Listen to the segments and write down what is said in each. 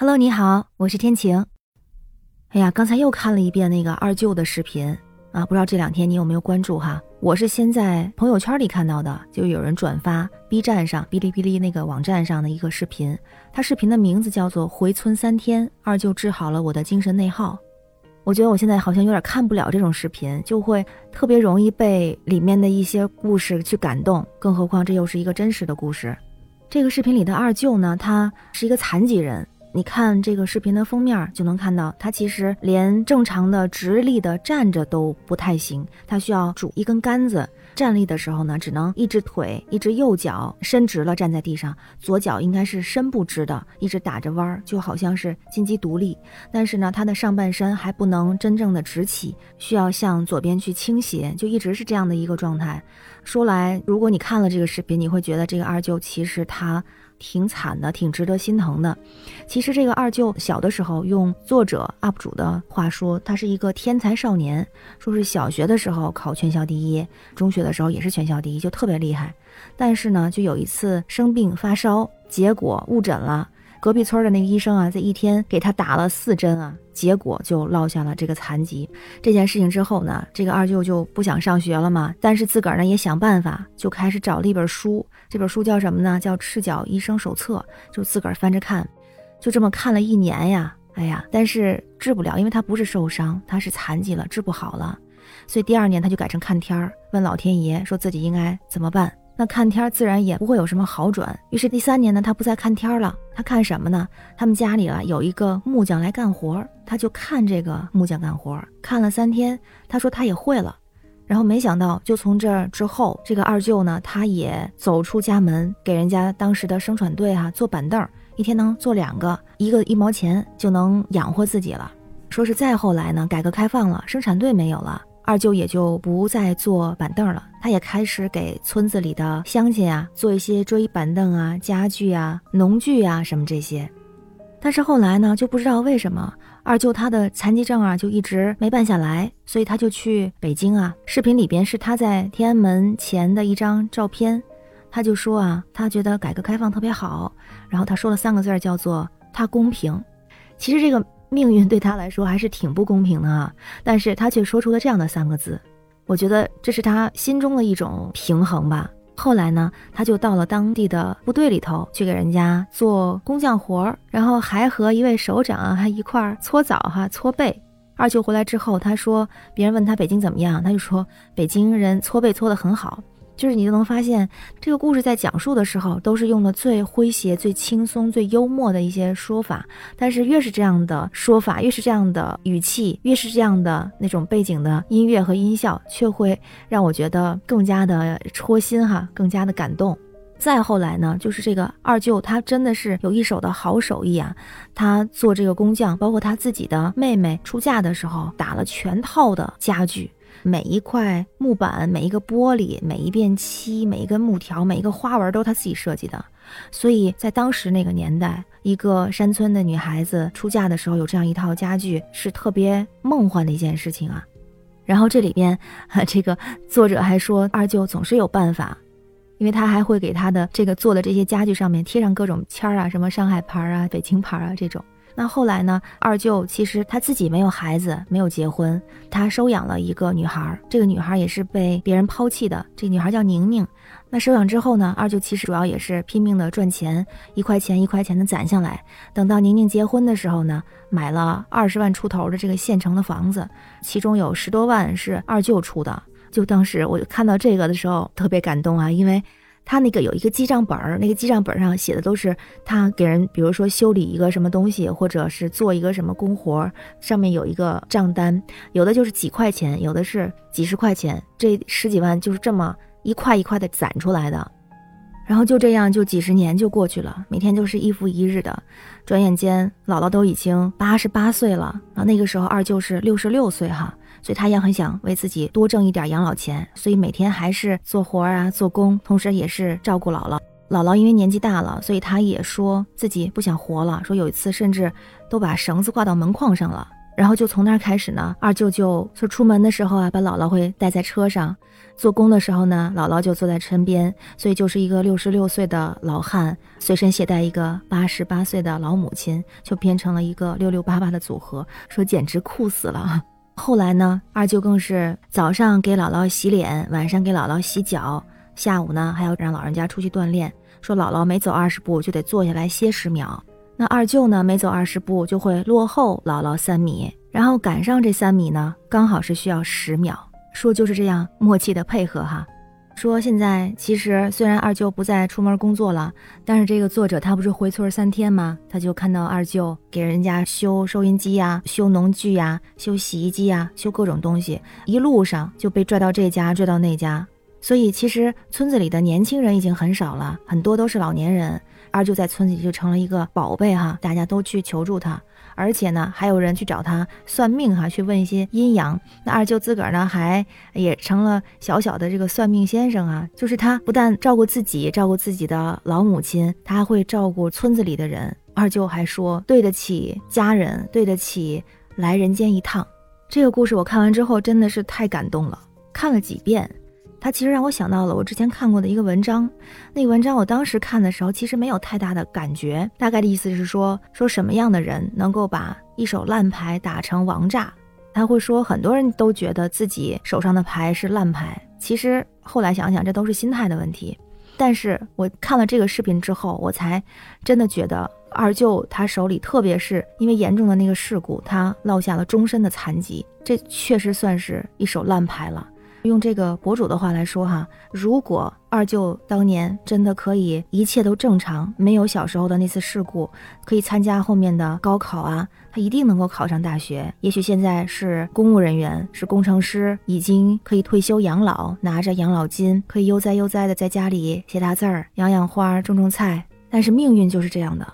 Hello，你好，我是天晴。哎呀，刚才又看了一遍那个二舅的视频啊，不知道这两天你有没有关注哈？我是先在朋友圈里看到的，就有人转发 B 站上、哔哩哔哩那个网站上的一个视频，他视频的名字叫做《回村三天，二舅治好了我的精神内耗》。我觉得我现在好像有点看不了这种视频，就会特别容易被里面的一些故事去感动，更何况这又是一个真实的故事。这个视频里的二舅呢，他是一个残疾人。你看这个视频的封面就能看到，他其实连正常的直立的站着都不太行，他需要拄一根杆子。站立的时候呢，只能一只腿、一只右脚伸直了站在地上，左脚应该是伸不直的，一直打着弯儿，就好像是金鸡独立。但是呢，他的上半身还不能真正的直起，需要向左边去倾斜，就一直是这样的一个状态。说来，如果你看了这个视频，你会觉得这个二舅其实他。挺惨的，挺值得心疼的。其实这个二舅小的时候，用作者 UP 主的话说，他是一个天才少年，说是小学的时候考全校第一，中学的时候也是全校第一，就特别厉害。但是呢，就有一次生病发烧，结果误诊了。隔壁村的那个医生啊，在一天给他打了四针啊，结果就落下了这个残疾。这件事情之后呢，这个二舅就不想上学了嘛，但是自个儿呢也想办法，就开始找了一本书。这本书叫什么呢？叫《赤脚医生手册》，就自个儿翻着看。就这么看了一年呀，哎呀，但是治不了，因为他不是受伤，他是残疾了，治不好了。所以第二年他就改成看天儿，问老天爷说自己应该怎么办。那看天自然也不会有什么好转。于是第三年呢，他不再看天了，他看什么呢？他们家里啊有一个木匠来干活，他就看这个木匠干活，看了三天，他说他也会了。然后没想到，就从这儿之后，这个二舅呢，他也走出家门，给人家当时的生产队哈做板凳，一天能做两个，一个一毛钱就能养活自己了。说是再后来呢，改革开放了，生产队没有了。二舅也就不再坐板凳了，他也开始给村子里的乡亲啊做一些桌椅板凳啊、家具啊、农具啊什么这些。但是后来呢，就不知道为什么二舅他的残疾证啊就一直没办下来，所以他就去北京啊。视频里边是他在天安门前的一张照片，他就说啊，他觉得改革开放特别好，然后他说了三个字叫做“他公平”。其实这个。命运对他来说还是挺不公平的啊，但是他却说出了这样的三个字，我觉得这是他心中的一种平衡吧。后来呢，他就到了当地的部队里头去给人家做工匠活儿，然后还和一位首长啊还一块儿搓澡哈搓背。二舅回来之后，他说别人问他北京怎么样，他就说北京人搓背搓得很好。就是你就能发现，这个故事在讲述的时候，都是用的最诙谐、最轻松、最幽默的一些说法。但是越是这样的说法，越是这样的语气，越是这样的那种背景的音乐和音效，却会让我觉得更加的戳心哈，更加的感动。再后来呢，就是这个二舅，他真的是有一手的好手艺啊。他做这个工匠，包括他自己的妹妹出嫁的时候，打了全套的家具。每一块木板、每一个玻璃、每一遍漆、每一根木条、每一个花纹都是他自己设计的，所以在当时那个年代，一个山村的女孩子出嫁的时候有这样一套家具是特别梦幻的一件事情啊。然后这里边，这个作者还说二舅总是有办法，因为他还会给他的这个做的这些家具上面贴上各种签儿啊，什么上海牌啊、北京牌啊这种。那后来呢？二舅其实他自己没有孩子，没有结婚，他收养了一个女孩。这个女孩也是被别人抛弃的。这女孩叫宁宁。那收养之后呢？二舅其实主要也是拼命的赚钱，一块钱一块钱的攒下来。等到宁宁结婚的时候呢，买了二十万出头的这个县城的房子，其中有十多万是二舅出的。就当时我看到这个的时候特别感动啊，因为。他那个有一个记账本儿，那个记账本上写的都是他给人，比如说修理一个什么东西，或者是做一个什么工活，上面有一个账单，有的就是几块钱，有的是几十块钱，这十几万就是这么一块一块的攒出来的。然后就这样，就几十年就过去了，每天就是一复一日的。转眼间，姥姥都已经八十八岁了，然后那个时候二舅是六十六岁哈。所以他也很想为自己多挣一点养老钱，所以每天还是做活啊、做工，同时也是照顾姥姥。姥姥因为年纪大了，所以他也说自己不想活了。说有一次甚至都把绳子挂到门框上了，然后就从那儿开始呢，二舅舅就出门的时候啊，把姥姥会带在车上，做工的时候呢，姥姥就坐在身边，所以就是一个六十六岁的老汉，随身携带一个八十八岁的老母亲，就变成了一个六六八八的组合，说简直酷死了。后来呢，二舅更是早上给姥姥洗脸，晚上给姥姥洗脚，下午呢还要让老人家出去锻炼，说姥姥每走二十步就得坐下来歇十秒。那二舅呢？每走二十步就会落后姥姥三米，然后赶上这三米呢，刚好是需要十秒。说就是这样默契的配合哈。说现在其实虽然二舅不再出门工作了，但是这个作者他不是回村三天吗？他就看到二舅给人家修收音机呀、修农具呀、修洗衣机呀、修各种东西，一路上就被拽到这家拽到那家。所以其实村子里的年轻人已经很少了，很多都是老年人。二舅在村子里就成了一个宝贝哈，大家都去求助他，而且呢，还有人去找他算命哈，去问一些阴阳。那二舅自个儿呢，还也成了小小的这个算命先生啊。就是他不但照顾自己，照顾自己的老母亲，他还会照顾村子里的人。二舅还说对得起家人，对得起来人间一趟。这个故事我看完之后真的是太感动了，看了几遍。它其实让我想到了我之前看过的一个文章，那个文章我当时看的时候其实没有太大的感觉，大概的意思是说说什么样的人能够把一手烂牌打成王炸。他会说很多人都觉得自己手上的牌是烂牌，其实后来想想这都是心态的问题。但是我看了这个视频之后，我才真的觉得二舅他手里，特别是因为严重的那个事故，他落下了终身的残疾，这确实算是一手烂牌了。用这个博主的话来说哈，如果二舅当年真的可以一切都正常，没有小时候的那次事故，可以参加后面的高考啊，他一定能够考上大学。也许现在是公务人员，是工程师，已经可以退休养老，拿着养老金，可以悠哉悠哉的在家里写大字儿、养养花、种种菜。但是命运就是这样的，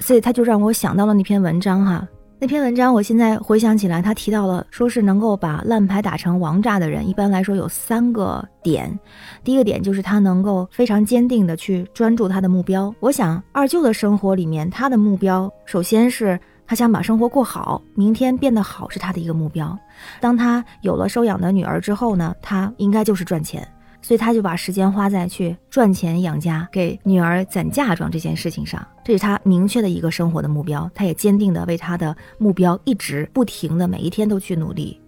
所以他就让我想到了那篇文章哈。那篇文章，我现在回想起来，他提到了说是能够把烂牌打成王炸的人，一般来说有三个点。第一个点就是他能够非常坚定的去专注他的目标。我想二舅的生活里面，他的目标首先是他想把生活过好，明天变得好是他的一个目标。当他有了收养的女儿之后呢，他应该就是赚钱。所以他就把时间花在去赚钱养家、给女儿攒嫁妆这件事情上，这是他明确的一个生活的目标。他也坚定的为他的目标一直不停的每一天都去努力。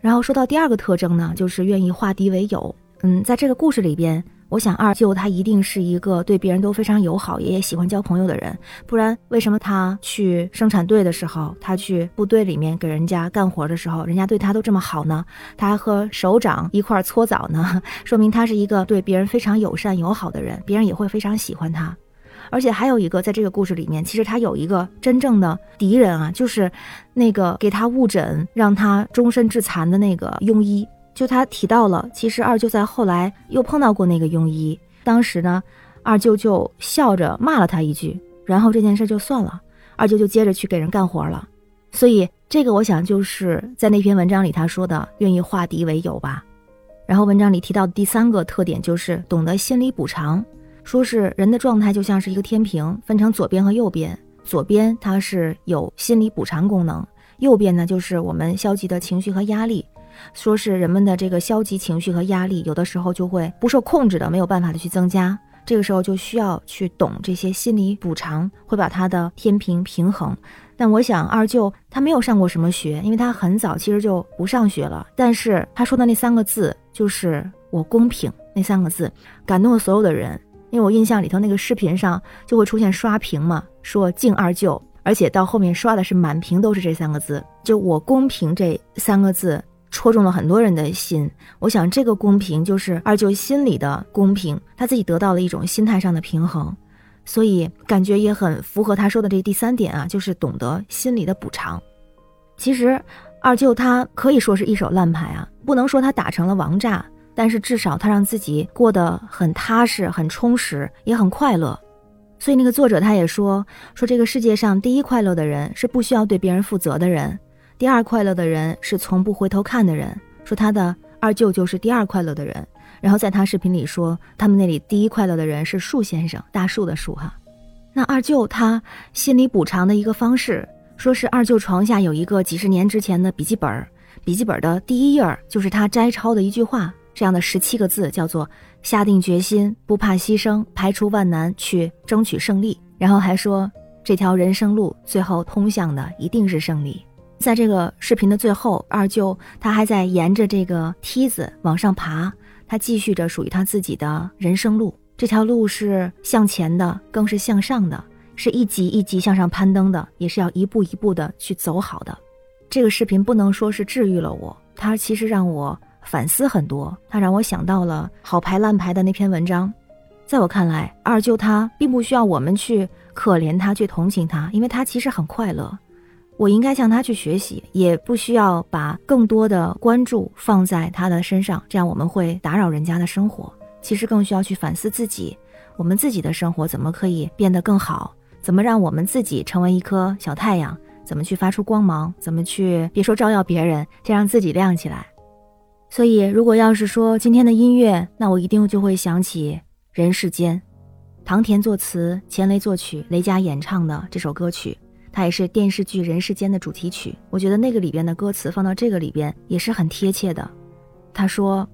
然后说到第二个特征呢，就是愿意化敌为友。嗯，在这个故事里边。我想二舅他一定是一个对别人都非常友好，也喜欢交朋友的人，不然为什么他去生产队的时候，他去部队里面给人家干活的时候，人家对他都这么好呢？他还和首长一块搓澡呢，说明他是一个对别人非常友善友好的人，别人也会非常喜欢他。而且还有一个，在这个故事里面，其实他有一个真正的敌人啊，就是那个给他误诊让他终身致残的那个庸医。就他提到了，其实二舅在后来又碰到过那个庸医，当时呢，二舅就笑着骂了他一句，然后这件事就算了，二舅就接着去给人干活了。所以这个我想就是在那篇文章里他说的愿意化敌为友吧。然后文章里提到的第三个特点就是懂得心理补偿，说是人的状态就像是一个天平，分成左边和右边，左边它是有心理补偿功能，右边呢就是我们消极的情绪和压力。说是人们的这个消极情绪和压力，有的时候就会不受控制的，没有办法的去增加。这个时候就需要去懂这些心理补偿，会把他的天平平衡。但我想二舅他没有上过什么学，因为他很早其实就不上学了。但是他说的那三个字就是“我公平”那三个字，感动了所有的人。因为我印象里头那个视频上就会出现刷屏嘛，说敬二舅，而且到后面刷的是满屏都是这三个字，就“我公平”这三个字。戳中了很多人的心，我想这个公平就是二舅心里的公平，他自己得到了一种心态上的平衡，所以感觉也很符合他说的这第三点啊，就是懂得心理的补偿。其实二舅他可以说是一手烂牌啊，不能说他打成了王炸，但是至少他让自己过得很踏实、很充实，也很快乐。所以那个作者他也说，说这个世界上第一快乐的人是不需要对别人负责的人。第二快乐的人是从不回头看的人，说他的二舅舅是第二快乐的人。然后在他视频里说，他们那里第一快乐的人是树先生，大树的树哈。那二舅他心理补偿的一个方式，说是二舅床下有一个几十年之前的笔记本，笔记本的第一页就是他摘抄的一句话，这样的十七个字叫做“下定决心，不怕牺牲，排除万难去争取胜利”。然后还说这条人生路最后通向的一定是胜利。在这个视频的最后，二舅他还在沿着这个梯子往上爬，他继续着属于他自己的人生路。这条路是向前的，更是向上的，是一级一级向上攀登的，也是要一步一步的去走好的。这个视频不能说是治愈了我，它其实让我反思很多，他让我想到了好牌烂牌的那篇文章。在我看来，二舅他并不需要我们去可怜他、去同情他，因为他其实很快乐。我应该向他去学习，也不需要把更多的关注放在他的身上，这样我们会打扰人家的生活。其实更需要去反思自己，我们自己的生活怎么可以变得更好？怎么让我们自己成为一颗小太阳？怎么去发出光芒？怎么去别说照耀别人，先让自己亮起来？所以，如果要是说今天的音乐，那我一定就会想起《人世间》，唐田作词，钱雷作曲，雷佳演唱的这首歌曲，它也是电视剧《人世间》的主题曲。我觉得那个里边的歌词放到这个里边也是很贴切的。他说：“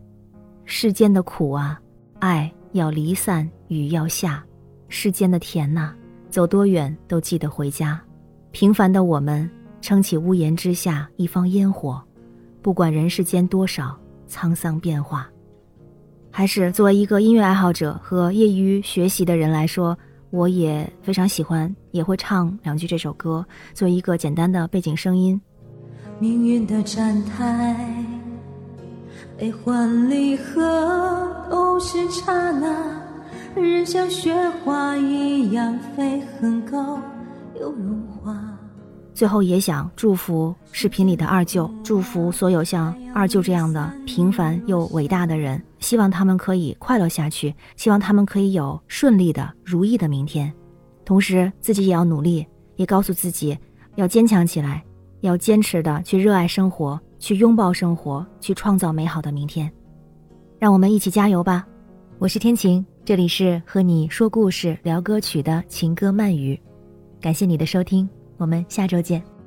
世间的苦啊。”爱要离散，雨要下，世间的甜呐，走多远都记得回家。平凡的我们撑起屋檐之下一方烟火，不管人世间多少沧桑变化。还是作为一个音乐爱好者和业余学习的人来说，我也非常喜欢，也会唱两句这首歌，做一个简单的背景声音。命运的站台。悲欢离合都是刹那，人像雪花一样飞很高又融化。最后也想祝福视频里的二舅，祝福所有像二舅这样的平凡又伟大的人，希望他们可以快乐下去，希望他们可以有顺利的、如意的明天。同时，自己也要努力，也告诉自己要坚强起来，要坚持的去热爱生活。去拥抱生活，去创造美好的明天，让我们一起加油吧！我是天晴，这里是和你说故事、聊歌曲的情歌慢语，感谢你的收听，我们下周见。